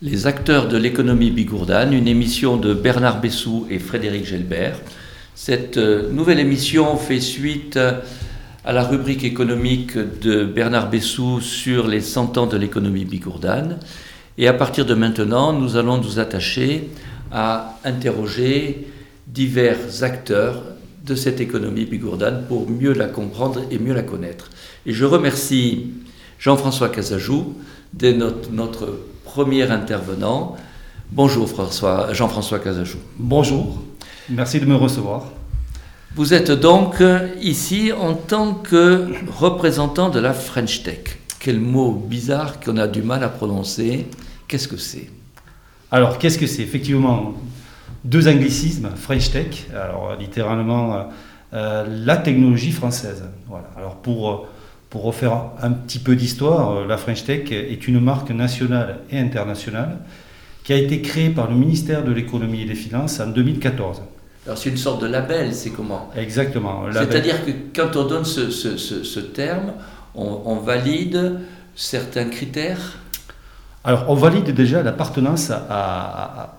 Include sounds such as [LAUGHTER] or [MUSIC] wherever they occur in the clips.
Les acteurs de l'économie bigourdane, une émission de Bernard Bessou et Frédéric Gelbert. Cette euh, nouvelle émission fait suite à la rubrique économique de Bernard Bessou sur les 100 ans de l'économie bigourdane. Et à partir de maintenant, nous allons nous attacher à interroger divers acteurs de cette économie bigourdane pour mieux la comprendre et mieux la connaître. Et je remercie Jean-François Casajou, notre, notre premier intervenant. Bonjour François, Jean-François Casajou. Bonjour, merci de me recevoir. Vous êtes donc ici en tant que représentant de la French Tech. Quel mot bizarre qu'on a du mal à prononcer. Qu'est-ce que c'est? Alors, qu'est-ce que c'est? Effectivement, deux anglicismes, French Tech, alors littéralement euh, la technologie française. Voilà. Alors, pour pour refaire un petit peu d'histoire, euh, la French Tech est une marque nationale et internationale qui a été créée par le ministère de l'économie et des finances en 2014. Alors c'est une sorte de label, c'est comment? Exactement. C'est-à-dire que quand on donne ce, terme, on, valide certains critères? Alors, on valide déjà l'appartenance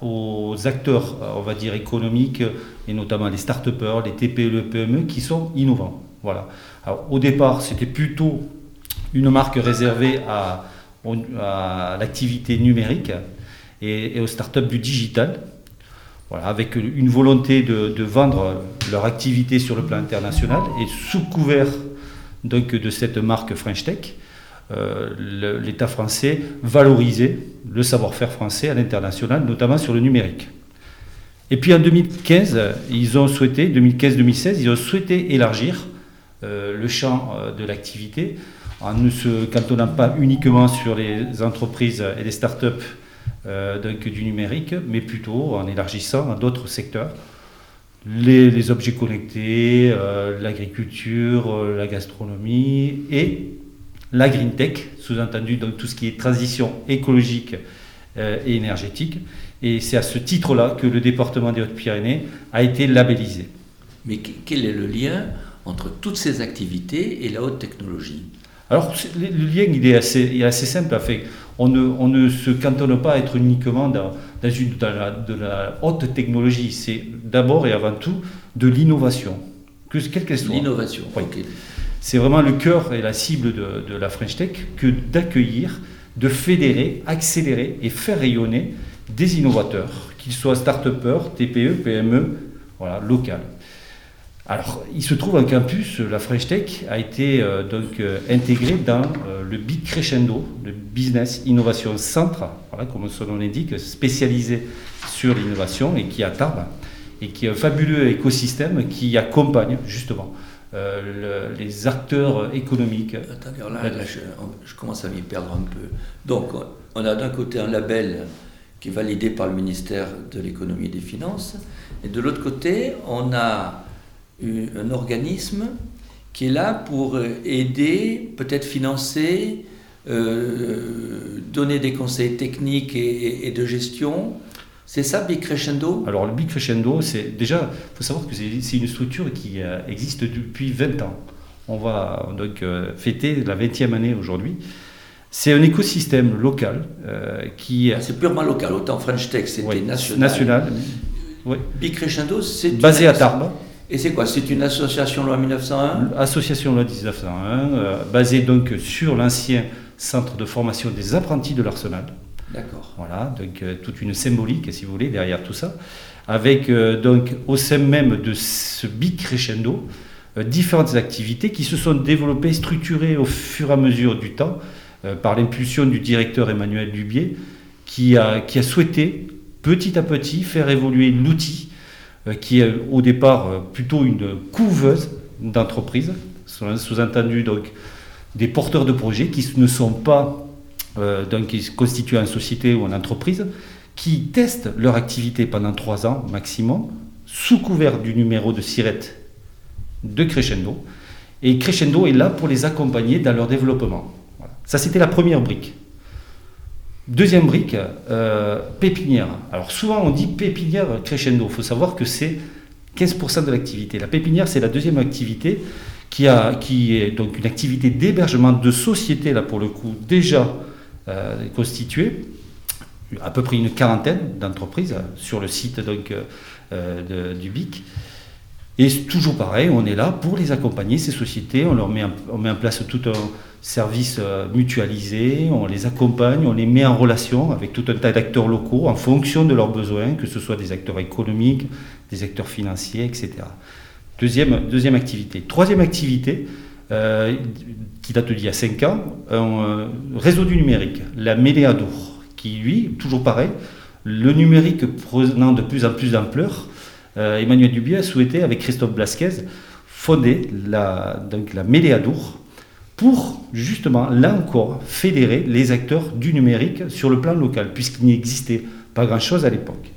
aux acteurs, on va dire, économiques, et notamment les start-upers, les TPE, les PME, qui sont innovants. Voilà. au départ, c'était plutôt une marque réservée à, l'activité numérique et, aux startups du digital, voilà, avec une volonté de, vendre leur activité sur le plan international et sous couvert donc, de cette marque French Tech, euh, l'État français valorisait le savoir-faire français à l'international, notamment sur le numérique. Et puis en 2015, ils ont souhaité, 2015-2016, ils ont souhaité élargir le champ euh, de l'activité en ne se cantonnant pas uniquement sur les entreprises et les start-up euh, du numérique, mais plutôt en élargissant à d'autres secteurs. Les, objets connectés, l'agriculture, la gastronomie et la green tech, sous-entendu donc tout ce qui est transition écologique et énergétique. Et c'est à ce titre-là que le département des Hautes-Pyrénées a été labellisé. Mais quel est le lien entre toutes ces activités et la haute technologie Alors, le lien, il est assez, assez simple. on, ne, on ne se cantonne pas à être uniquement dans, une, de la haute technologie. C'est d'abord et avant tout de l'innovation, quelle qu'elle soit. L'innovation, C'est vraiment le cœur et la cible de, de la French Tech que d'accueillir, de fédérer, accélérer et faire rayonner des innovateurs, qu'ils soient start-upers, TPE, PME, voilà, locales. Alors, il se trouve un campus, la French Tech a été euh, donc euh, intégré dans euh, le Big Crescendo, le Business Innovation Centre, voilà, comme son nom l'indique, spécialisé sur l'innovation et qui a Tarbes, et qui est un fabuleux écosystème qui accompagne justement les acteurs économiques. Attendez, là, je, je, commence à m'y perdre un peu. Donc, on a d'un côté un label qui est validé par le ministère de l'économie et des finances, et de l'autre côté, on a un organisme qui est là pour euh, aider, peut-être financer, euh, donner des conseils techniques et, de gestion. C'est ça, Big Crescendo? Alors, le Big Crescendo, c'est déjà, il faut savoir que c'est une structure qui euh, existe depuis 20 ans. On va donc fêter la 20e année aujourd'hui. C'est un écosystème local qui. Ah, c'est purement local. Autant French Tech, c'était national. National. Oui. Big Crescendo, c'est. Basé à Tarbes. Et c'est quoi C'est une association loi 1901 Association loi 1901, euh, basée donc sur l'ancien centre de formation des apprentis de l'Arsenal. D'accord. Voilà, donc euh, toute une symbolique, si vous voulez, derrière tout ça. Avec euh, donc au sein même de ce big crescendo, différentes activités qui se sont développées, structurées au fur et à mesure du temps, par l'impulsion du directeur Emmanuel Dubier, qui a, qui a souhaité petit à petit faire évoluer l'outil qui est au départ euh, plutôt une couveuse d'entreprises, sous-entendu donc des porteurs de projets qui ne sont pas, euh, donc qui constituent en société ou en entreprise, qui testent leur activité pendant trois ans maximum, sous couvert du numéro de SIRET de Crescendo. Et Crescendo est là pour les accompagner dans leur développement. Ça, c'était la première brique. Deuxième brique, euh, pépinière. Alors souvent on dit pépinière crescendo. Il faut savoir que c'est 15% de l'activité. La pépinière, c'est la deuxième activité qui, est donc une activité d'hébergement de société, là pour le coup, déjà constitué à peu près une quarantaine d'entreprises sur le site donc, du BIC. Et toujours pareil, on est là pour les accompagner, ces sociétés, on leur met, on met en place tout un service mutualisé, on les accompagne, on les met en relation avec tout un tas d'acteurs locaux en fonction de leurs besoins, que ce soit des acteurs économiques, des acteurs financiers, etc. Deuxième, deuxième activité. Troisième activité, euh, qui date d'il y a 5 ans, un euh, réseau du numérique, la Méléadour, qui lui, toujours pareil, le numérique prenant de plus en plus d'ampleur, euh, Emmanuel Dubier a souhaité, avec Christophe Blasquez, fonder la, donc la Méléadour pour justement, là encore, fédérer les acteurs du numérique sur le plan local, puisqu'il n'existait pas grand-chose à l'époque.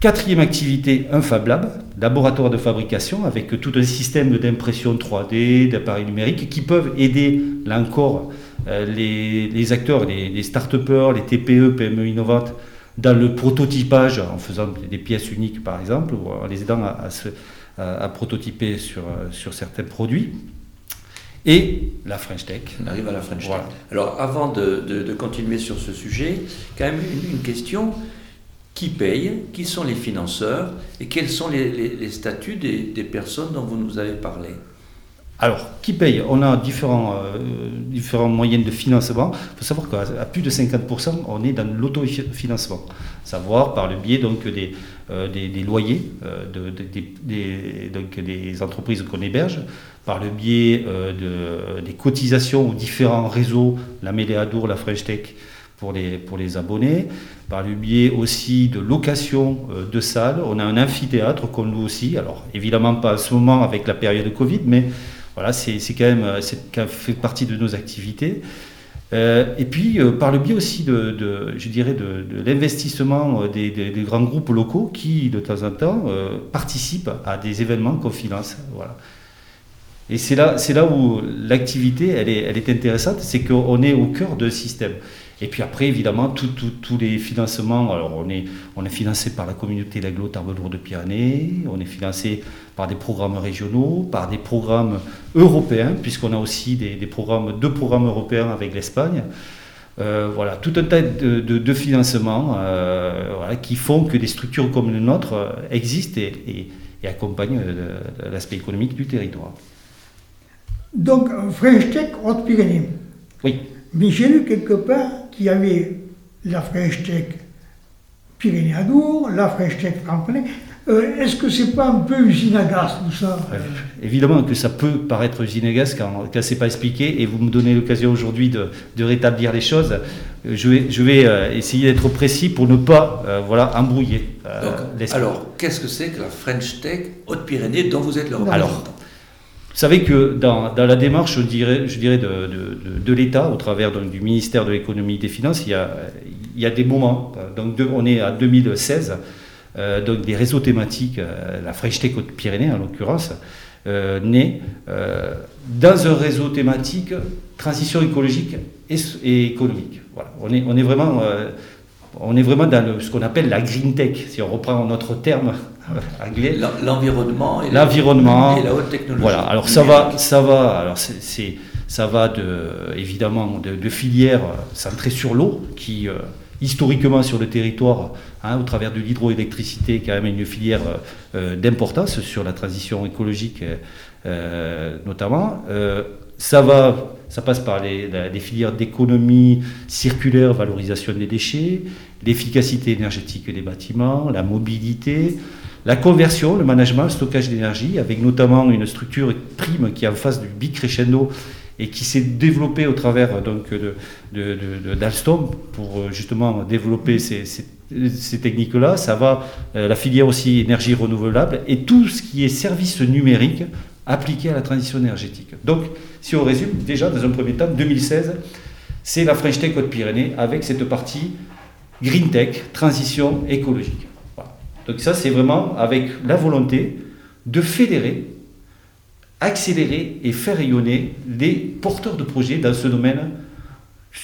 Quatrième activité, un Lab, laboratoire de fabrication avec tout un système d'impression 3D, d'appareils numériques qui peuvent aider, là encore, euh, les, acteurs, les, les start-upers, les TPE, PME innovantes dans le prototypage en faisant des pièces uniques par exemple, ou en les aidant à, prototyper sur, euh, sur certains produits. Et la French Tech. On arrive à la French Tech. Alors avant de, continuer sur ce sujet, quand même une question qui paye, qui sont les financeurs? Et quels sont les, statuts des, personnes dont vous nous avez parlé? Alors, qui paye? On a différents, euh, différents moyens de financement. Il faut savoir qu'à plus de 50%, on est dans l'autofinancement. Savoir par le biais donc, des, euh, des, loyers euh, de, des, donc, des entreprises qu'on héberge, par le biais de, des cotisations aux différents réseaux, la Méléadour, la French Tech, pour les, pour les abonnés, par le biais aussi de location euh, de salles. On a un amphithéâtre qu'on loue aussi, alors évidemment pas à ce moment avec la période de Covid, mais voilà, c'est quand même euh, c'est fait partie de nos activités. Euh, et puis par le biais aussi de, je dirais de, l'investissement des, grands groupes locaux qui de temps en temps participent à des événements qu'on finance. Voilà. Et c'est là, là où l'activité elle est, elle est intéressante, c'est qu'on est au cœur d'un système. Et puis après, évidemment, tous les financements, alors on est, on est financé par la communauté d'aglo tarbes de Pyrénées, on est financé par des programmes régionaux, par des programmes européens, puisqu'on a aussi des, programmes, deux programmes européens avec l'Espagne. Euh, voilà, tout un tas de, de, financements euh, qui font que des structures comme le nôtre euh, existent et, et, accompagnent l'aspect économique du territoire. Donc, French Tech Haute-Pyrénées. Oui. Mais j'ai lu quelque part qu'il y avait la French Tech Pyrénées-Adour, la French Tech Franconais. Euh, Est-ce que c'est pas un peu usine à gaz tout ça? Évidemment que ça peut paraître usine à gaz quand, quand c'est pas expliqué et vous me donnez l'occasion aujourd'hui de, de, rétablir les choses. Euh, je vais, je vais euh, essayer d'être précis pour ne pas euh, voilà, embrouiller Alors, qu'est-ce que c'est que la French Tech Haute-Pyrénées dont vous êtes le représentant? Vous savez que dans, la démarche, je dirais, je dirais de, l'État, au travers du ministère de l'économie et des finances, il y a, des moments. Donc on est à 2016, euh, donc des réseaux thématiques, euh, la French Tech Pyrénées en l'occurrence, euh, naît euh, dans un réseau thématique transition écologique et, économique. Voilà. On, est, on est vraiment on est vraiment dans ce qu'on appelle la green tech, si on reprend notre terme [LAUGHS] anglais. L'environnement et, l'environnement et la haute technologie. Voilà, alors ça va, ça va, alors c'est, ça va de, évidemment de, filières centrées sur l'eau, qui euh, historiquement sur le territoire, hein, au travers de l'hydroélectricité, est quand même une filière euh, d'importance sur la transition écologique euh, notamment. Ça va ça passe par les, filières d'économie circulaire, valorisation des déchets, l'efficacité énergétique des bâtiments, la mobilité, la conversion, le management, le stockage d'énergie, avec notamment une structure prime qui est en face du Big Crescendo et qui s'est développée au travers donc, d'Alstom pour euh, justement développer ces, techniques-là. Ça va, euh, la filière aussi énergie renouvelable et tout ce qui est service numérique appliqué à la transition énergétique. Donc, si on résume, déjà, dans un premier temps, 2016, c'est la French Tech Haute-Pyrénées avec cette partie Green Tech, transition écologique. Donc ça, c'est vraiment avec la volonté de fédérer, accélérer et faire rayonner les porteurs de projets dans ce domaine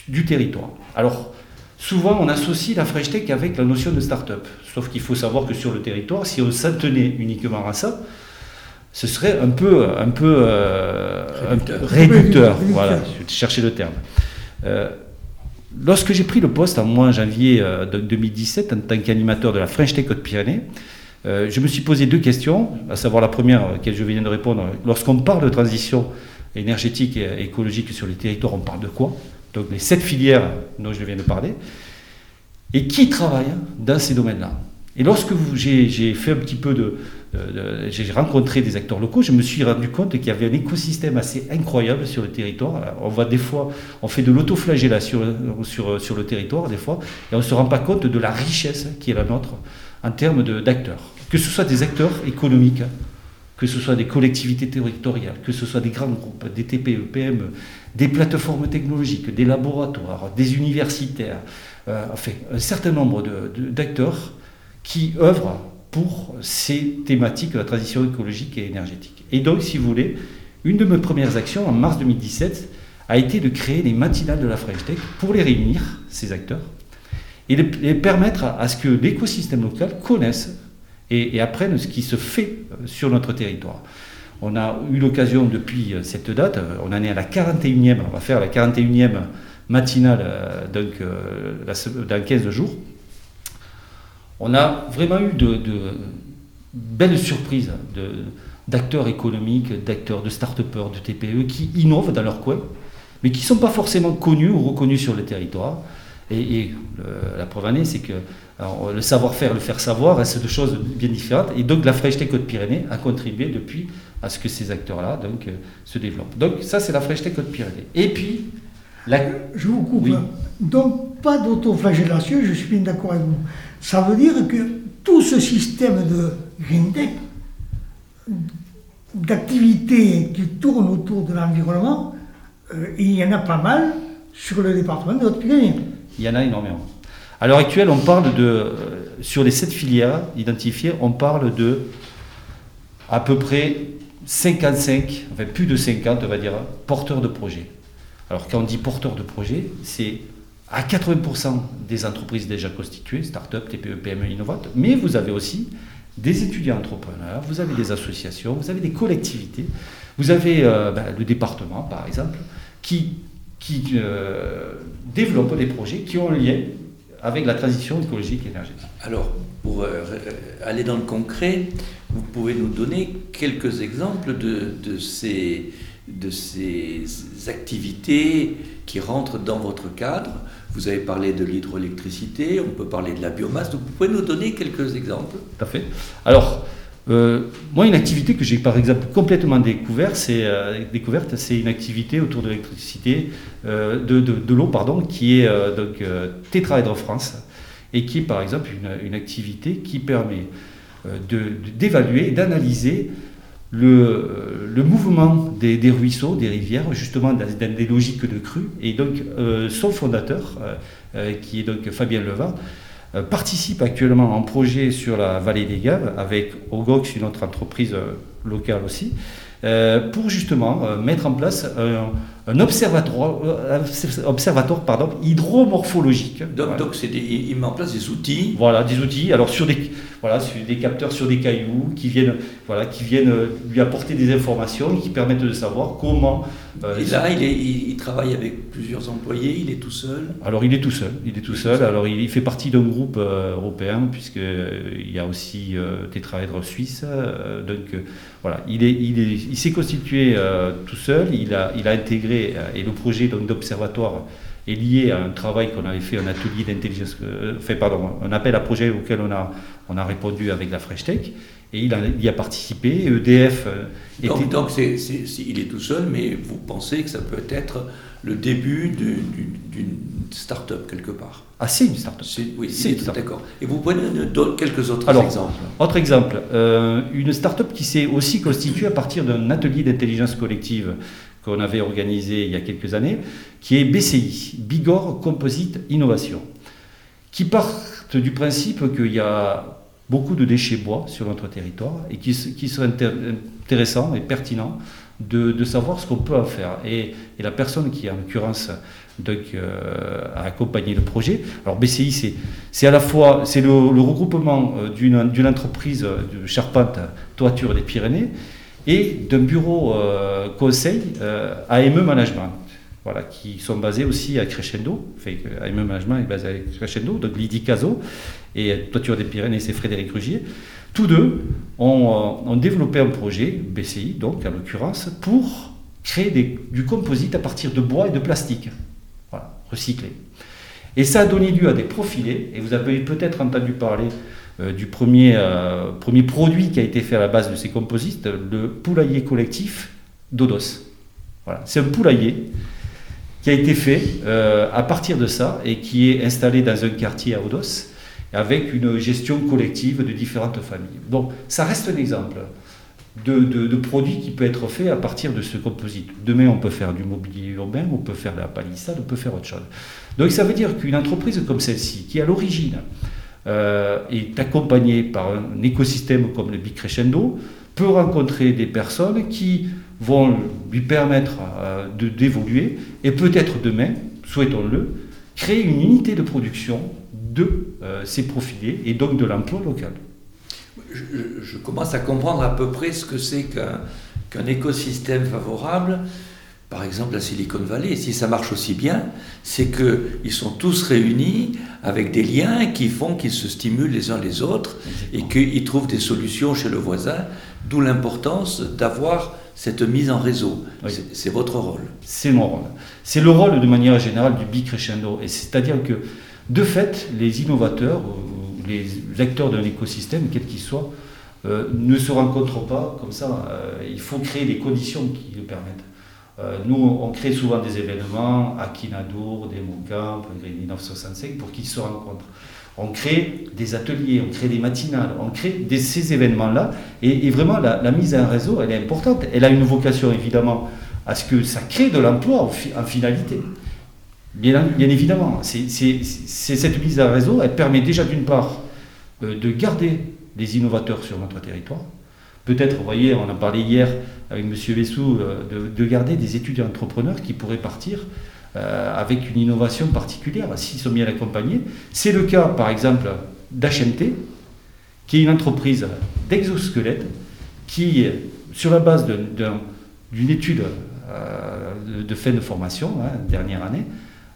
du territoire. Alors, souvent, on associe la French Tech avec la notion de start-up. Sauf qu'il faut savoir que sur le territoire, si on s'en uniquement à ça, ce serait un peu, un peu euh, réducteur. réducteur. Voilà, je chercher le terme. Euh, Lorsque j'ai pris le poste en mois janvier 2017 en tant qu'animateur de la French Tech Côte-Pyrénées, je me suis posé deux questions, à savoir la première, à laquelle je viens de répondre. Lorsqu'on parle de transition énergétique et écologique sur les territoires, on parle de quoi? Donc les sept filières dont je viens de parler. Et qui travaille dans ces domaines-là? Et lorsque j'ai fait un petit peu de, j'ai rencontré des acteurs locaux, je me suis rendu compte qu'il y avait un écosystème assez incroyable sur le territoire. On voit des fois, on fait de l'autoflagellation sur, sur, le territoire, des fois, et on ne se rend pas compte de la richesse qui est la nôtre en termes d'acteurs. Que ce soit des acteurs économiques, que ce soit des collectivités territoriales, que ce soit des grands groupes, des TPE, PME, des plateformes technologiques, des laboratoires, des universitaires, euh, enfin, un certain nombre d'acteurs qui œuvrent pour ces thématiques de la transition écologique et énergétique. Et donc, si vous voulez, une de mes premières actions en mars 2017 a été de créer les matinales de la French Tech pour les réunir, ces acteurs, et les permettre à ce que l'écosystème local connaisse et, apprenne ce qui se fait euh, sur notre territoire. On a eu l'occasion depuis euh, cette date, euh, on en est à la 41e, on va faire la 41e matinale donc, dans 15 jours, on a vraiment eu de, belles surprises d'acteurs économiques, d'acteurs de start-upers, de TPE qui innovent dans leur coin, mais qui ne sont pas forcément connus ou reconnus sur le territoire. Et, la preuve en est, c'est que le savoir-faire, le faire savoir, c'est deux choses bien différentes. Et donc la Tech Côte-Pyrénées a contribué depuis à ce que ces acteurs-là donc, euh, se développent. Donc ça, c'est la Tech Côte-Pyrénées. Et puis... La... Je vous coupe. Donc pas d'autoflagellation, je suis bien d'accord avec vous. Ça veut dire que tout ce système de d'activités qui tournent autour de l'environnement, euh, il y en a pas mal sur le département de Haute-Pyrénées. Il y en a énormément. À l'heure actuelle, on parle de, euh, sur les sept filières identifiées, on parle de à peu près 55, enfin plus de 50, on va dire, porteurs de projets. Alors quand on dit porteurs de projets, c'est à 80% des entreprises déjà constituées, start-up, TPE, PME innovantes, mais vous avez aussi des étudiants entrepreneurs, vous avez des associations, vous avez des collectivités, vous avez euh, ben, le département par exemple, qui, qui euh, développent des projets qui ont un lien avec la transition écologique et énergétique. Alors, pour euh, aller dans le concret, vous pouvez nous donner quelques exemples de, de, ces, de ces activités qui rentrent dans votre cadre. Vous avez parlé de l'hydroélectricité, on peut parler de la biomasse, donc vous pouvez nous donner quelques exemples. Tout à fait. Alors, euh, moi, une activité que j'ai par exemple complètement découverte, c'est euh, découverte, c'est une activité autour de l'électricité, euh, de, de, l'eau, pardon, qui est donc Tétraèdre France, et qui est par exemple une, une activité qui permet d'évaluer d'analyser le, mouvement des, ruisseaux, des rivières, justement dans, des logiques de crue. Et donc, euh, son fondateur, euh, euh, qui est donc Fabien Levin, participe actuellement en projet sur la vallée des Gaves avec Ogox, une autre entreprise locale aussi, pour justement mettre en place un observatoire, observatoire pardon, hydromorphologique. Donc, il met en place des outils. Voilà, des outils. Alors sur des, voilà, sur des capteurs sur des cailloux qui viennent, voilà, qui viennent lui apporter des informations qui permettent de savoir comment. Euh, et là, il, est, il, travaille avec plusieurs employés, il est tout seul Alors il est tout seul, il est tout seul. Alors il, fait partie d'un groupe euh, européen, puisqu'il euh, y a aussi euh, tétraèdre suisse. donc voilà, il, est, il, est, il s'est constitué tout seul, il a, il a intégré, et le projet d'observatoire est lié à un travail qu'on avait fait, un atelier d'intelligence, fait, pardon, un appel à projet auquel on a on a répondu avec la Fresh Tech et il, y a participé. EDF euh, était... Donc, il est tout seul, mais vous pensez que ça peut être le début d'une start-up quelque part? Ah, c'est une start-up. Oui, c'est d'accord. Et vous nous donner quelques autres exemples Autre exemple, euh, une start-up qui s'est aussi constituée à partir d'un atelier d'intelligence collective qu'on avait organisé il y a quelques années, qui est BCI, Bigor Composite Innovation, qui part du principe qu'il y a beaucoup de déchets bois sur notre territoire et qui, qui serait intéressant et pertinent de, savoir ce qu'on peut en faire. Et, la personne qui, en l'occurrence, euh, a accompagné le projet. Alors BCI, c'est à la fois c'est le, regroupement euh, d'une entreprise de charpente toiture des Pyrénées et d'un bureau euh, conseil AME Management. voilà, qui sont basés aussi à Crescendo, AME Management est basé à Crescendo, donc Lydie Cazot et Toiture des Pyrénées, c'est Frédéric Rugier. Tous deux ont, ont, développé un projet, BCI donc en l'occurrence, pour créer du composite à partir de bois et de plastique, voilà, recyclé. Et ça a donné lieu à des profilés, et vous avez peut-être entendu parler euh, du premier, euh, premier produit qui a été fait à la base de ces composites, le poulailler collectif d'Odos. Voilà. C'est un poulailler qui a été fait euh, à partir de ça et qui est installé dans un quartier à Odos avec une gestion collective de différentes familles. Donc ça reste un exemple de, de, produit qui peut être fait à partir de ce composite. Demain, on peut faire du mobilier urbain, on peut faire de la palissade, on peut faire autre chose. Donc ça veut dire qu'une entreprise comme celle-ci, qui à l'origine euh, est accompagné par un écosystème comme le Bicrescendo, peut rencontrer des personnes qui vont lui permettre euh, de d'évoluer et peut-être demain, souhaitons-le, créer une unité de production de euh, ces profilés et donc de l'emploi local. Je, commence à comprendre à peu près ce que c'est qu'un écosystème favorable par exemple la Silicon Valley, si ça marche aussi bien, c'est qu'ils sont tous réunis avec des liens qui font qu'ils se stimulent les uns les autres et qu'ils trouvent des solutions chez le voisin, d'où l'importance d'avoir cette mise en réseau. C'est votre rôle. C'est mon rôle. C'est le rôle de manière générale du bicrescendo. Et c'est-à-dire que, de fait, les innovateurs, les acteurs d'un écosystème, quel qu'il soit, euh, ne se rencontrent pas comme ça. Euh, il faut créer des conditions qui le permettent. Euh, nous, on crée souvent des événements à Kinadour, des Camp, Green 1965 pour qu'ils se rencontrent. On crée des ateliers, on crée des matinales, on crée ces événements-là. Et, vraiment, la, mise en réseau, elle est importante. Elle a une vocation, évidemment, à ce que ça crée de l'emploi en, finalité. Bien, évidemment, cette mise en réseau, elle permet déjà d'une part euh, de garder les innovateurs sur notre territoire, Peut-être, vous voyez, on en parlait hier avec M. Vessou, euh, de, garder des étudiants entrepreneurs qui pourraient partir euh, avec une innovation particulière s'ils sont bien accompagnés. C'est le cas, par exemple, d'HMT, qui est une entreprise d'exosquelette qui, sur la base d'une étude euh, de, fin de formation, hein, dernière année,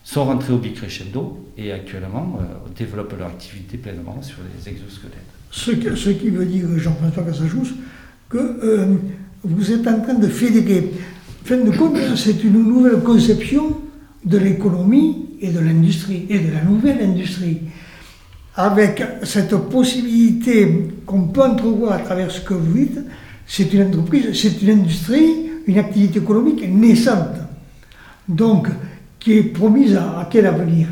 sont rentrés au Bicrescendo et actuellement développent leur activité pleinement sur les exosquelettes. Ce, ce qui veut dire, Jean-François Cassajous, que euh, vous êtes en train de fédérer. fin de compte, c'est une nouvelle conception de l'économie et de l'industrie, et de la nouvelle industrie. Avec cette possibilité qu'on peut entrevoir à travers ce que vous dites, c'est une entreprise, c'est une industrie, une activité économique naissante. Donc, qui est promise à, quel avenir?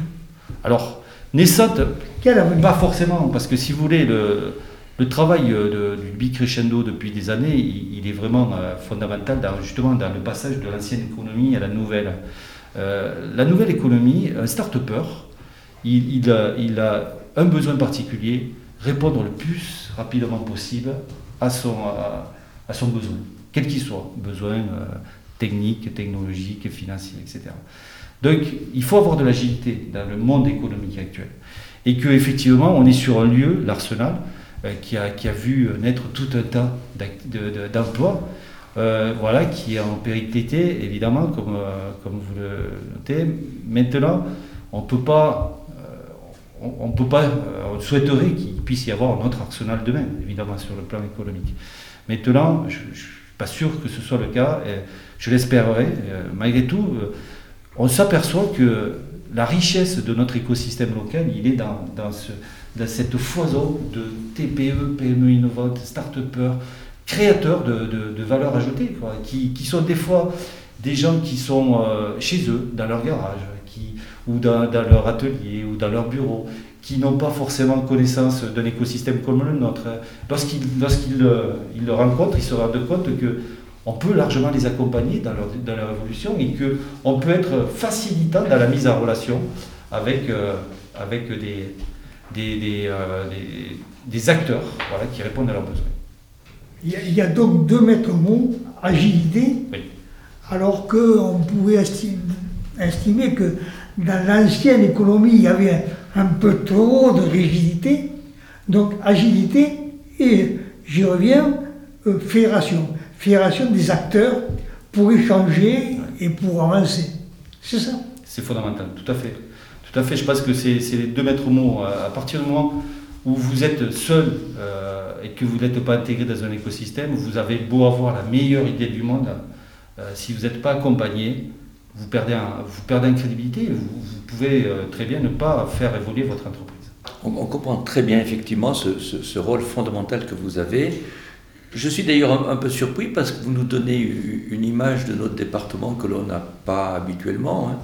Alors, naissante, quel avenir? pas forcément, parce que si vous voulez, le, le travail euh, du bicrescendo depuis des années, il, est vraiment euh, fondamental dans, justement dans le passage de l'ancienne économie à la nouvelle. Euh, la nouvelle économie, un start-upper, il, a, un besoin particulier, répondre le plus rapidement possible à son, besoin, quel qu'il soit, besoin technique, technologique, financier, etc. Donc il faut avoir de l'agilité dans le monde économique actuel. Et qu'effectivement, on est sur un lieu, l'arsenal, qui, a, qui, a, vu naître tout un tas d'emplois, euh, voilà, qui est en périclité, évidemment, comme, euh, comme vous le notez. Maintenant, on peut pas, on, peut pas, on souhaiterait qu'il puisse y avoir un autre arsenal demain, évidemment, sur le plan économique. Maintenant, je ne suis pas sûr que ce soit le cas, je l'espérerai. malgré tout, on s'aperçoit que la richesse de notre écosystème local, il est dans ce, dans cette foison de TPE, PME innovantes, start-upers, créateurs de, de, valeur ajoutée, qui, qui, sont des fois des gens qui sont euh, chez eux, dans leur garage, qui, ou dans, leur atelier, ou dans leur bureau, qui n'ont pas forcément connaissance d'un écosystème comme le nôtre. Lorsqu'ils lorsqu'ils euh, le rencontrent, ils se rendent compte que on peut largement les accompagner dans leur, dans leur évolution et qu'on peut être facilitant dans la mise en relation avec, euh, avec des, euh, des, des, acteurs voilà, qui répondent à leurs besoins. Il y a, donc deux maîtres mots, agilité, alors qu'on pouvait estimer, que dans l'ancienne économie, il y avait un peu trop de rigidité. Donc agilité et, j'y reviens, euh, fédération. Fédération des acteurs pour échanger et pour avancer. C'est ça? C'est fondamental, tout à fait. Tout à fait, je pense que c'est les deux maîtres mots. À partir du moment où vous êtes seul euh, et que vous n'êtes pas intégré dans un écosystème, vous avez beau avoir la meilleure idée du monde, euh, si vous n'êtes pas accompagné, vous perdez, un, vous perdez en crédibilité, vous, vous pouvez euh, très bien ne pas faire évoluer votre entreprise. On, comprend très bien effectivement ce, rôle fondamental que vous avez. Je suis d'ailleurs un, un, peu surpris parce que vous nous donnez une image de notre département que l'on n'a pas habituellement. Hein.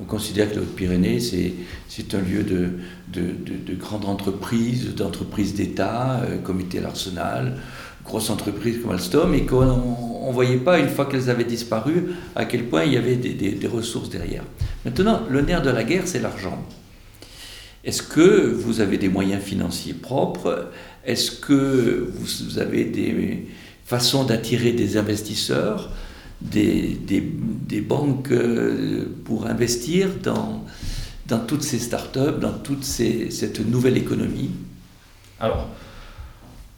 On considère que le Pyrénées, c'est un lieu de, de, de, de grandes entreprises, d'entreprises d'État, euh, comité l'Arsenal, grosses entreprises comme Alstom, et qu'on ne voyait pas, une fois qu'elles avaient disparu, à quel point il y avait des ressources derrière. Maintenant, le nerf de la guerre, c'est l'argent. Est-ce que vous avez des moyens financiers propres? Est-ce que vous avez des façons d'attirer des investisseurs? Des, banques euh, pour investir dans, toutes ces startups, dans toute cette nouvelle économie Alors,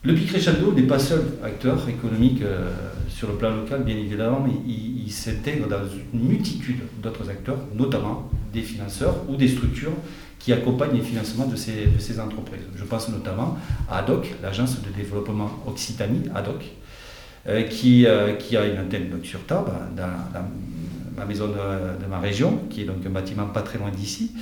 le Crescendo n'est pas seul acteur économique euh, sur le plan local, bien évidemment, mais il, s'intègre dans une multitude d'autres acteurs, notamment des financeurs ou des structures qui accompagnent les financements de ces, entreprises. Je pense notamment à ADOC, l'agence de développement Occitanie, ADOC, qui, euh, qui, a une antenne donc, sur Tarbes, dans, ma maison de, de, ma région, qui est donc un bâtiment pas très loin d'ici.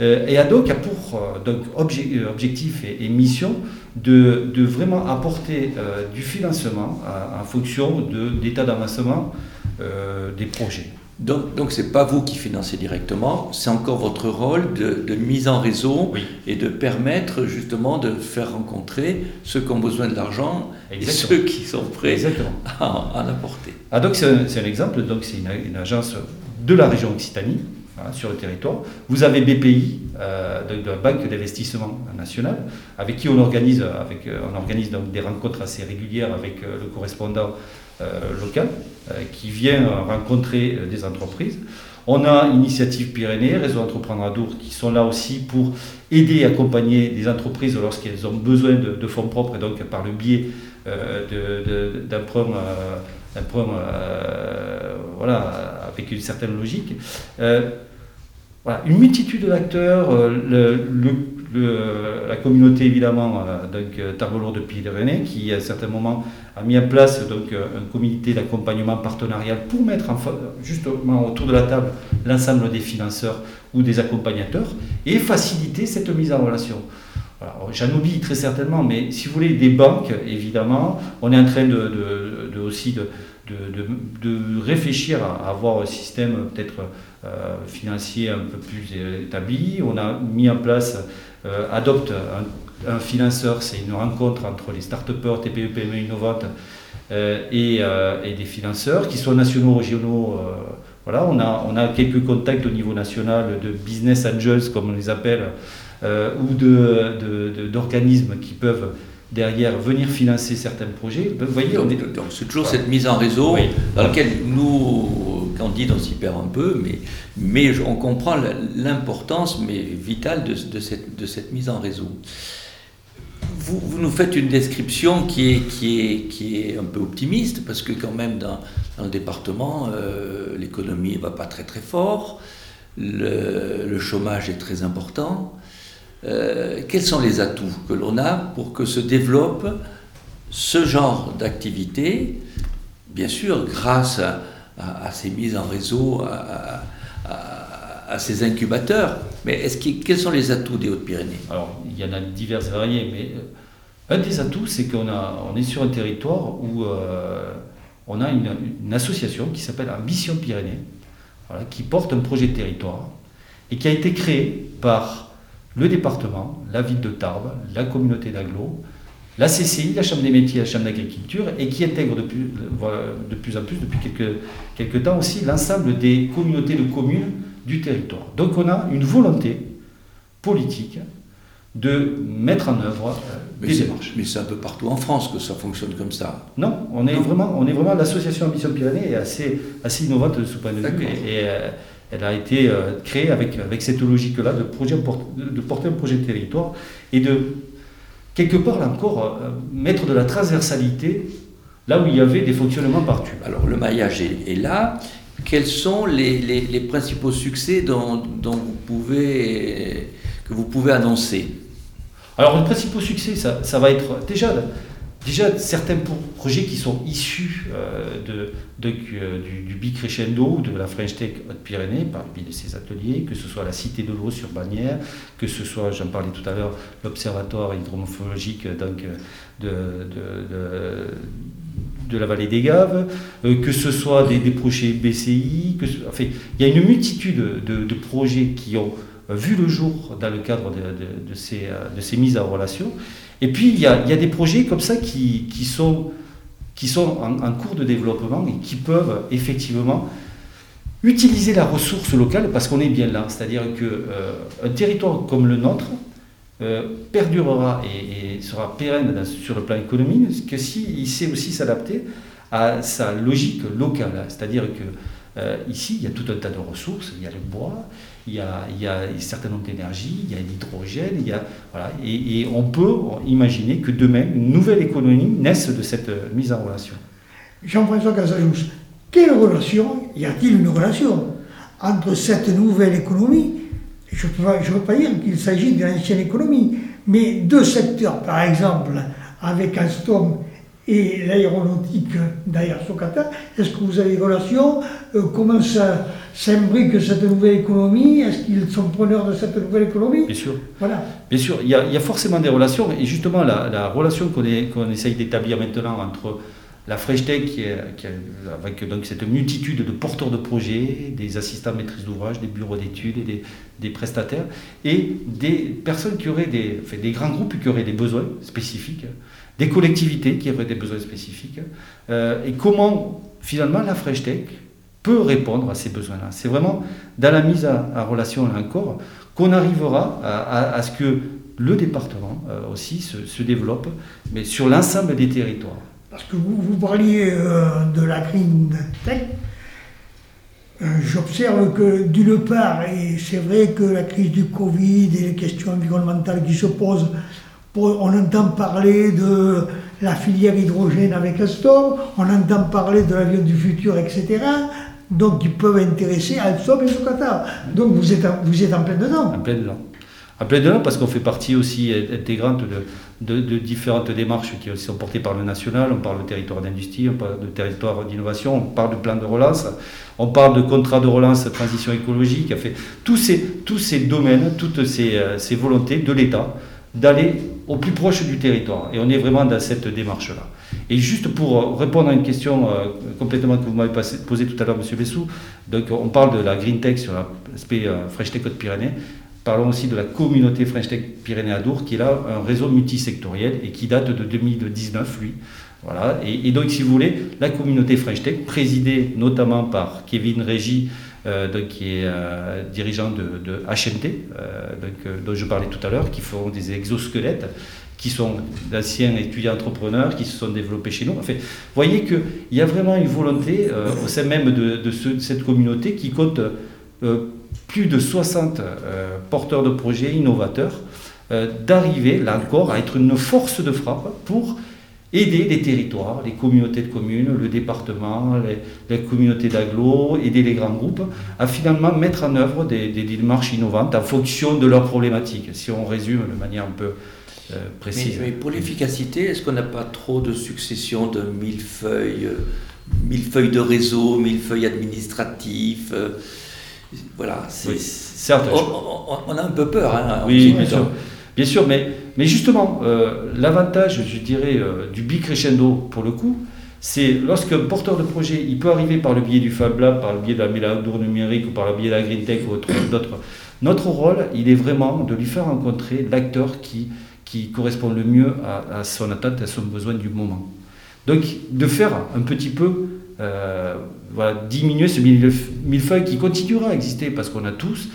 Euh, et ADOC a pour donc, obje, objectif et, mission de, de vraiment apporter du financement en fonction d'état d'avancement des projets. Donc, ce n'est pas vous qui financez directement, c'est encore votre rôle de, de mise en réseau oui. et de permettre justement de faire rencontrer ceux qui ont besoin de l'argent et ceux qui sont prêts Exactement. à, en apporter. Ah, donc c'est un, un, exemple, donc c'est une, une, agence de la région Occitanie hein, sur le territoire. Vous avez BPI, euh, de, de, la Banque d'investissement nationale, avec qui on organise, avec, euh, on organise donc des rencontres assez régulières avec euh, le correspondant euh, local euh, qui vient rencontrer euh, des entreprises. On a Initiative Pyrénées, Réseau Entreprendre à Dour, qui sont là aussi pour aider et accompagner des entreprises lorsqu'elles ont besoin de, fonds propres et donc par le biais euh, d'emprunts euh, voilà, avec une certaine logique. Euh, voilà, une multitude d'acteurs, le, le, la communauté évidemment euh, donc euh, Tarbolour de Pyrénées qui à un certain moment a mis en place donc euh, un comité d'accompagnement partenarial pour mettre en, justement autour de la table l'ensemble des financeurs ou des accompagnateurs et faciliter cette mise en relation. J'en oublie très certainement, mais si vous voulez, des banques, évidemment, on est en train de, de, aussi de, de, réfléchir à avoir un système peut-être euh, financier un peu plus établi. On a mis en place euh, adopte un, un financeur, c'est une rencontre entre les start-upers, TPE, PME innovantes euh, et, euh, et, des financeurs qui sont nationaux, régionaux. Voilà, on a, on a quelques contacts au niveau national de business angels, comme on les appelle, ou d'organismes de, de, qui peuvent derrière venir financer certains projets. Vous voyez, on est... c'est toujours voilà. cette mise en réseau oui. dans laquelle nous, Candide, on s'y perd un peu, mais, on comprend l'importance mais vitale de, cette, mise en réseau. Vous, nous faites une description qui est, un peu optimiste, parce que quand même dans, dans le département, euh, l'économie ne va pas très très fort, le, le chômage est très important. Euh, quels sont les atouts que l'on a pour que se développe ce genre d'activité, bien sûr grâce à, à, ces mises en réseau, à, ces incubateurs, mais quels sont les atouts des Hautes-Pyrénées? Alors, il y en a divers et variés, mais un des atouts, c'est qu'on on est sur un territoire où euh, on a une, association qui s'appelle Ambition Pyrénées, qui porte un projet de territoire et qui a été créé par le département, la ville de Tarbes, la communauté d'Aglo, la CCI, la Chambre des métiers, la Chambre d'agriculture, et qui intègre de plus, de plus en plus, depuis quelques, quelques temps aussi, l'ensemble des communautés de communes du territoire. Donc on a une volonté politique de mettre en œuvre euh, mais des démarches. Mais c'est un peu partout en France que ça fonctionne comme ça. Non, on est non. vraiment, on est vraiment l'association Ambition Pyrénées est assez, assez innovante de ce point de vue. Et, et euh, elle a été euh, créée avec, avec cette logique-là de, projet, de porter un projet de territoire et de, quelque part, là encore, euh, mettre de la transversalité là où il y avait des fonctionnements partout. Alors le maillage est, est là. quels sont les, principaux succès dont, vous pouvez, que vous pouvez annoncer? Alors, le principal succès, ça, ça va être déjà déjà certains projets qui sont issus euh, de, euh, du, Bicrescendo ou de la French Tech Haute-Pyrénées, parmi ces ateliers, que ce soit la Cité de l'eau sur Bagnères, que ce soit, j'en parlais tout à l'heure, l'Observatoire hydromorphologique donc, de, de, la vallée des Gaves, euh, que ce soit des, projets BCI, enfin, il y a une multitude de, projets qui ont vu le jour dans le cadre de, ces, de ces mises en relation et puis, il y a, des projets comme ça qui, sont en, cours de développement et qui peuvent effectivement utiliser la ressource locale parce qu'on est bien là. C'est-à-dire qu'un euh, territoire comme le nôtre euh, perdurera et, sera pérenne sur le plan économique que s'il sait aussi s'adapter à sa logique locale. C'est-à-dire que euh, ici, il y a tout un tas de ressources. Il y a le bois, il y a, il y a un certain nombre d'énergies, il y a l'hydrogène, il y a, voilà, et, on peut imaginer que demain, une nouvelle économie naisse de cette mise en relation. Jean-François Casajous, quelle relation, y a-t-il une relation entre cette nouvelle économie, je ne veux pas dire qu'il s'agit d'une ancienne économie, mais deux secteurs, par exemple, avec Alstom et l'aéronautique derrière Socata, est-ce que vous avez des relations euh, Comment ça s'imbrique cette nouvelle économie? Est-ce qu'ils sont preneurs de cette nouvelle économie? Bien sûr. Voilà. Bien sûr, il y, a, forcément des relations. Et justement, la, relation qu'on essaye d'établir maintenant entre la Fresh Tech, qui avec donc cette multitude de porteurs de projets, des assistants maîtrise d'ouvrage, des bureaux d'études et des, prestataires, et des personnes qui auraient des, des grands groupes qui auraient des besoins spécifiques des collectivités qui auraient des besoins spécifiques, euh, et comment finalement la Fresh Tech peut répondre à ces besoins-là. C'est vraiment dans la mise en relation là encore qu'on arrivera à, ce que le département euh, aussi se, développe, mais sur l'ensemble des territoires. Parce que vous, vous parliez euh, de la Green Tech, J'observe que d'une part, et c'est vrai que la crise du Covid et les questions environnementales qui se posent on entend parler de la filière hydrogène avec Alstom, on entend parler de l'avion du futur, etc. Donc, ils peuvent intéresser Alstom et Socata. Donc, vous êtes, en, vous êtes en plein dedans. En plein dedans. En plein dedans, parce qu'on fait partie aussi intégrante de, différentes démarches qui sont portées par le national. On parle de territoire d'industrie, on parle de territoire d'innovation, on parle de plan de relance, on parle de contrat de relance, transition écologique. Fait, tous, ces, tous ces domaines, toutes ces, euh, ces volontés de l'État d'aller au plus proche du territoire. Et on est vraiment dans cette démarche-là. Et juste pour euh, répondre à une question euh, complètement que vous m'avez posée tout à l'heure, M. Bessou, donc on parle de la Green Tech sur l'aspect euh, French Tech Côte-Pyrénées. Parlons aussi de la communauté French Tech Pyrénées-Adour, qui est là un réseau multisectoriel et qui date de 2019, lui. Voilà. Et, donc, si vous voulez, la communauté French Tech, présidée notamment par Kevin Régis, euh, donc, qui est euh, dirigeant de, de euh, dont je parlais tout à l'heure, qui font des exosquelettes, qui sont d'anciens étudiants entrepreneurs, qui se sont développés chez nous. Enfin, vous voyez qu'il y a vraiment une volonté au sein même de, de, cette communauté qui compte plus de 60 porteurs de projets innovateurs, d'arriver là encore à être une force de frappe pour aider les territoires, les communautés de communes, le département, les, communautés d'agglo, aider les grands groupes à finalement mettre en œuvre des, démarches innovantes en fonction de leurs problématiques, si on résume de manière un peu euh, précise. Mais, pour l'efficacité, est-ce qu'on n'a pas trop de succession de mille feuilles, euh, mille feuilles de réseau, mille feuilles administratives euh, Voilà, c'est, certes. On, a un peu peur. Hein, oui, bien sûr. Bien sûr, mais, mais justement, euh, l'avantage, je dirais, euh, du bicrescendo, pour le coup, c'est lorsqu'un porteur de projet, il peut arriver par le biais du Fab Lab, par le biais de la Méladour numérique ou par le biais de la Green Tech ou [COUGHS] d'autres. Notre rôle, il est vraiment de lui faire rencontrer l'acteur qui, correspond le mieux à, son attente, à son besoin du moment. Donc, de faire un petit peu, euh, voilà, diminuer ce millefeuille qui continuera à exister parce qu'on a tous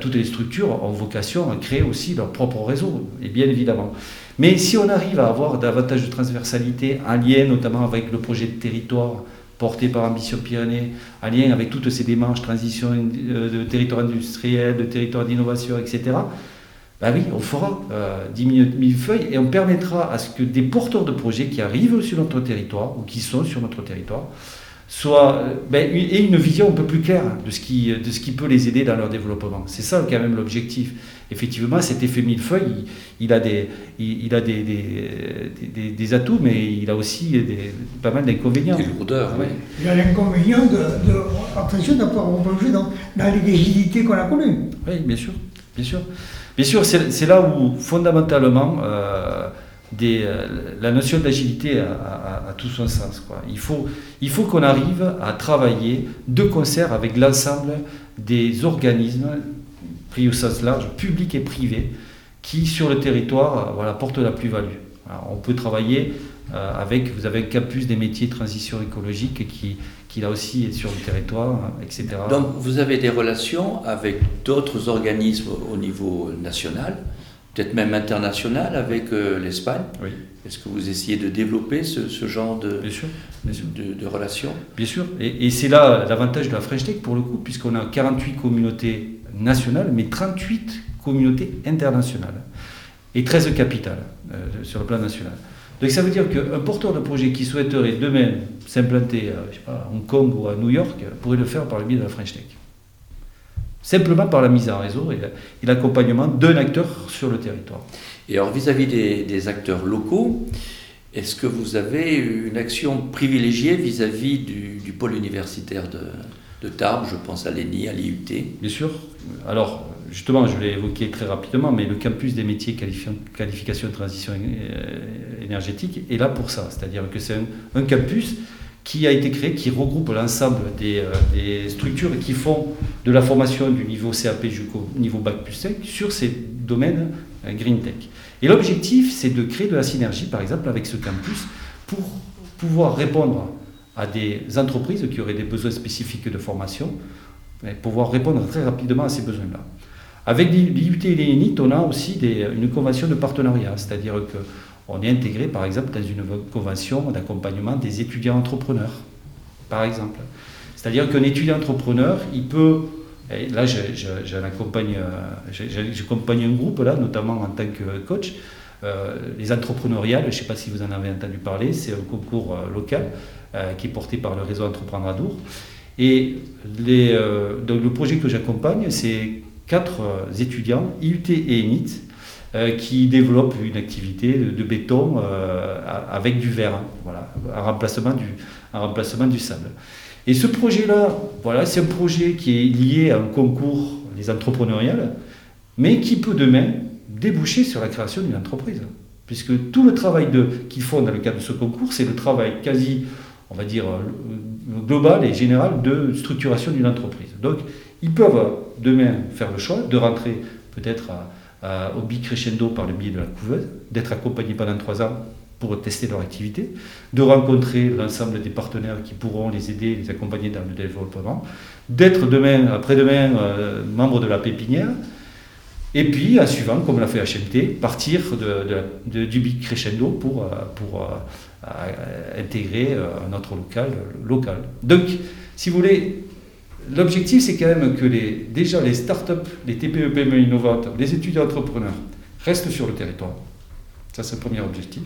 toutes les structures ont vocation à créer aussi leur propre réseau, et bien évidemment. Mais si on arrive à avoir davantage de transversalité, un lien notamment avec le projet de territoire porté par Ambition Pyrénées, un lien avec toutes ces démarches, transition euh, de territoire industriel, de territoire d'innovation, etc., ben oui, on fera euh, 10 000 feuilles et on permettra à ce que des porteurs de projets qui arrivent sur notre territoire ou qui sont sur notre territoire soit euh, ben, et une vision un peu plus claire de ce qui, de ce qui peut les aider dans leur développement. C'est ça quand même l'objectif. Effectivement, cet effet millefeuille, il, il a, des, il, a des, des, des, atouts, mais il a aussi des, pas mal d'inconvénients. Des lourdeurs, oui. Il a l'inconvénient de, de, attention, de pouvoir replonger dans, dans les rigidités qu'on a connues. Oui, bien sûr. Bien sûr. Bien sûr, c'est là où fondamentalement euh, euh, la notion d'agilité a, tout son sens. Il faut, qu'on arrive à travailler de concert avec l'ensemble des organismes pris au sens large, publics et privés, qui sur le territoire euh, voilà, portent la plus-value. On peut travailler euh, avec, vous avez un campus des métiers de transition écologique qui, qui là aussi est sur le territoire, etc. Donc vous avez des relations avec d'autres organismes au niveau national peut-être même international avec euh, l'Espagne. Oui. Est-ce que vous essayez de développer ce, genre de, bien sûr, De, de, relations? Bien sûr. Et, c'est là l'avantage de la French Tech pour le coup, puisqu'on a 48 communautés nationales, mais 38 communautés internationales et 13 capitales euh, sur le plan national. Donc ça veut dire qu'un porteur de projet qui souhaiterait demain s'implanter à Hong Kong ou à New York pourrait le faire par le biais de la French Tech simplement par la mise en réseau et l'accompagnement d'un acteur sur le territoire. Et alors vis-à-vis des, acteurs locaux, est-ce que vous avez une action privilégiée vis-à-vis du, pôle universitaire de, de Tarbes? Je pense à l'ENI, à l'IUT. Bien sûr. Alors, justement, je l'ai évoqué très rapidement, mais le campus des métiers qualification de transition énergétique est là pour ça. C'est-à-dire que c'est un, campus qui a été créé, qui regroupe l'ensemble des, euh, structures qui font de la formation du niveau CAP jusqu'au niveau Bac plus 5 sur ces domaines euh, Green Tech. Et l'objectif, c'est de créer de la synergie, par exemple, avec ce campus pour pouvoir répondre à des entreprises qui auraient des besoins spécifiques de formation, et pouvoir répondre très rapidement à ces besoins-là. Avec l'IUT et l'ENIT, on a aussi des, une convention de partenariat, c'est-à-dire que on est intégré, par exemple, dans une convention d'accompagnement des étudiants entrepreneurs, par exemple. C'est-à-dire qu'un étudiant entrepreneur, il peut, là j'accompagne un groupe, notamment en tant que coach, euh, les entrepreneuriales, je ne sais pas si vous en avez entendu parler, c'est un concours euh, local euh, qui est porté par le réseau Entreprendre à Dour. Et le projet que j'accompagne, c'est quatre étudiants, IUT et ENIT, euh, qui développe une activité de, béton euh, avec du verre, hein, voilà, un remplacement du, un remplacement du sable. Et ce projet-là, voilà, c'est un projet qui est lié à un concours des entrepreneuriales, mais qui peut demain déboucher sur la création d'une entreprise. Puisque tout le travail qu'ils font dans le cadre de ce concours, c'est le travail quasi, on va dire, euh, global et général de structuration d'une entreprise. Donc, ils peuvent demain faire le choix de rentrer peut-être à euh, au bicrescendo par le biais de la couveuse, d'être accompagnés pendant trois ans pour tester leur activité, de rencontrer l'ensemble des partenaires qui pourront les aider, les accompagner dans le développement, d'être demain, après-demain, euh, membre de la pépinière, et puis, en suivant, comme l'a fait HMT, partir de, du big crescendo pour, euh, pour intégrer un autre local, local. Donc, si vous voulez, L'objectif, c'est quand même que les, déjà les startups, les TPE, PME innovantes, les étudiants entrepreneurs restent sur le territoire. Ça, c'est le premier objectif.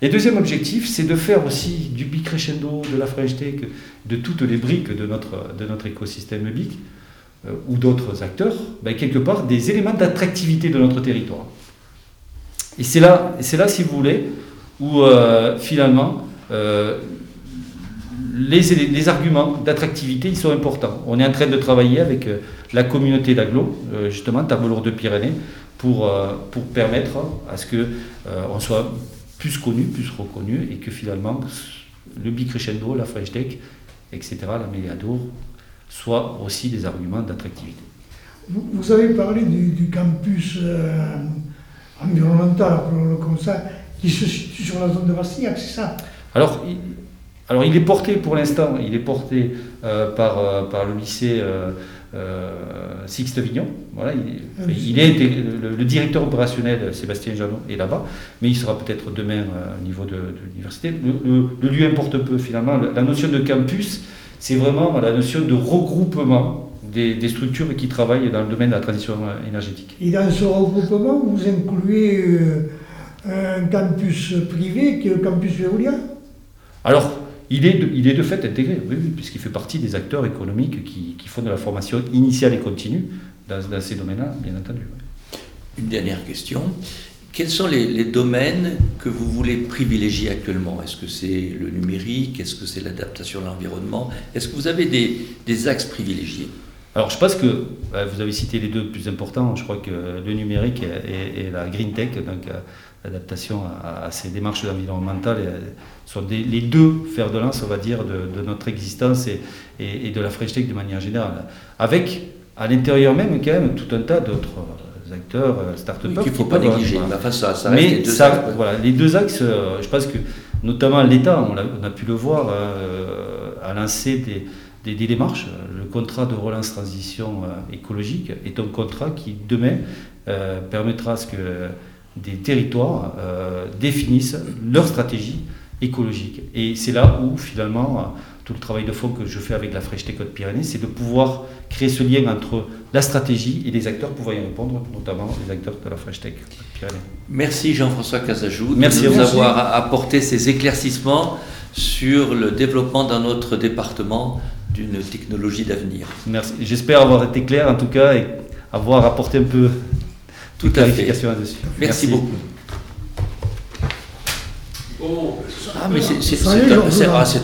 Et deuxième objectif, c'est de faire aussi du bicrescendo, de la French Tech, de toutes les briques de notre, de notre écosystème BIC, euh, ou d'autres acteurs, ben, quelque part des éléments d'attractivité de notre territoire. Et c'est là, là, si vous voulez, où euh, finalement, euh, les, arguments d'attractivité, ils sont importants. On est en train de travailler avec euh, la communauté d'Aglo, euh, justement, Tableau de Pyrénées, pour, euh, pour permettre à ce qu'on on soit plus connu, plus reconnu, et que finalement, le bicrescendo, la French Tech, etc., la Méliadour, soient aussi des arguments d'attractivité. Vous, avez parlé du, campus environnemental, comme ça, qui se situe sur la zone de Bastillac, c'est ça? Alors, alors il est porté pour l'instant, il est porté euh, par, euh, par le lycée euh, Sixte Vignon. Voilà, il, est, le, directeur opérationnel Sébastien Janot est là-bas, mais il sera peut-être demain au niveau de, l'université. Le, lieu importe peu finalement. La notion de campus, c'est vraiment la notion de regroupement des, des, structures qui travaillent dans le domaine de la transition énergétique. Et dans ce regroupement, vous incluez un campus privé qui est le campus éolien? Alors, il est de, il est de fait intégré, oui, puisqu'il fait partie des acteurs économiques qui, font de la formation initiale et continue dans, ces domaines-là, bien entendu. Une dernière question. Quels sont les, domaines que vous voulez privilégier actuellement? Est-ce que c'est le numérique? Est-ce que c'est l'adaptation à l'environnement? Est-ce que vous avez des axes privilégiés? Alors je pense que euh, vous avez cité les deux plus importants, je crois que le numérique et, la green tech, donc euh, l'adaptation à, à ces démarches environnementales, euh, sont des- les deux fers de lance, on va dire, de, de notre existence et, et- et de la French Tech de manière générale. Avec à l'intérieur même quand même tout un tas d'autres acteurs, start-up Oui, Qu'il ne faut pas négliger. Mais enfin, ça, ça reste les mais deux ça, axes. voilà, les deux axes, je pense que notamment l'État, on a pu le voir, euh, a lancé des, des- des démarches. Le contrat de relance transition euh, écologique est un contrat qui, demain, euh, permettra à ce que des territoires euh, définissent leur stratégie écologique. Et c'est là où, finalement, tout le travail de fond que je fais avec la Fresh Tech Côte-Pyrénées, c'est de pouvoir créer ce lien entre la stratégie et les acteurs pouvant y répondre, notamment les acteurs de la Fresh Tech Côte-Pyrénées. Merci Jean-François Casajou Merci de nous avoir apporté ces éclaircissements sur le développement dans notre département d'une technologie d'avenir. Merci. J'espère avoir été clair en tout cas et avoir apporté un peu Tout de à fait. clarification là-dessus. Merci, beaucoup. Ah, mais ah, c'est un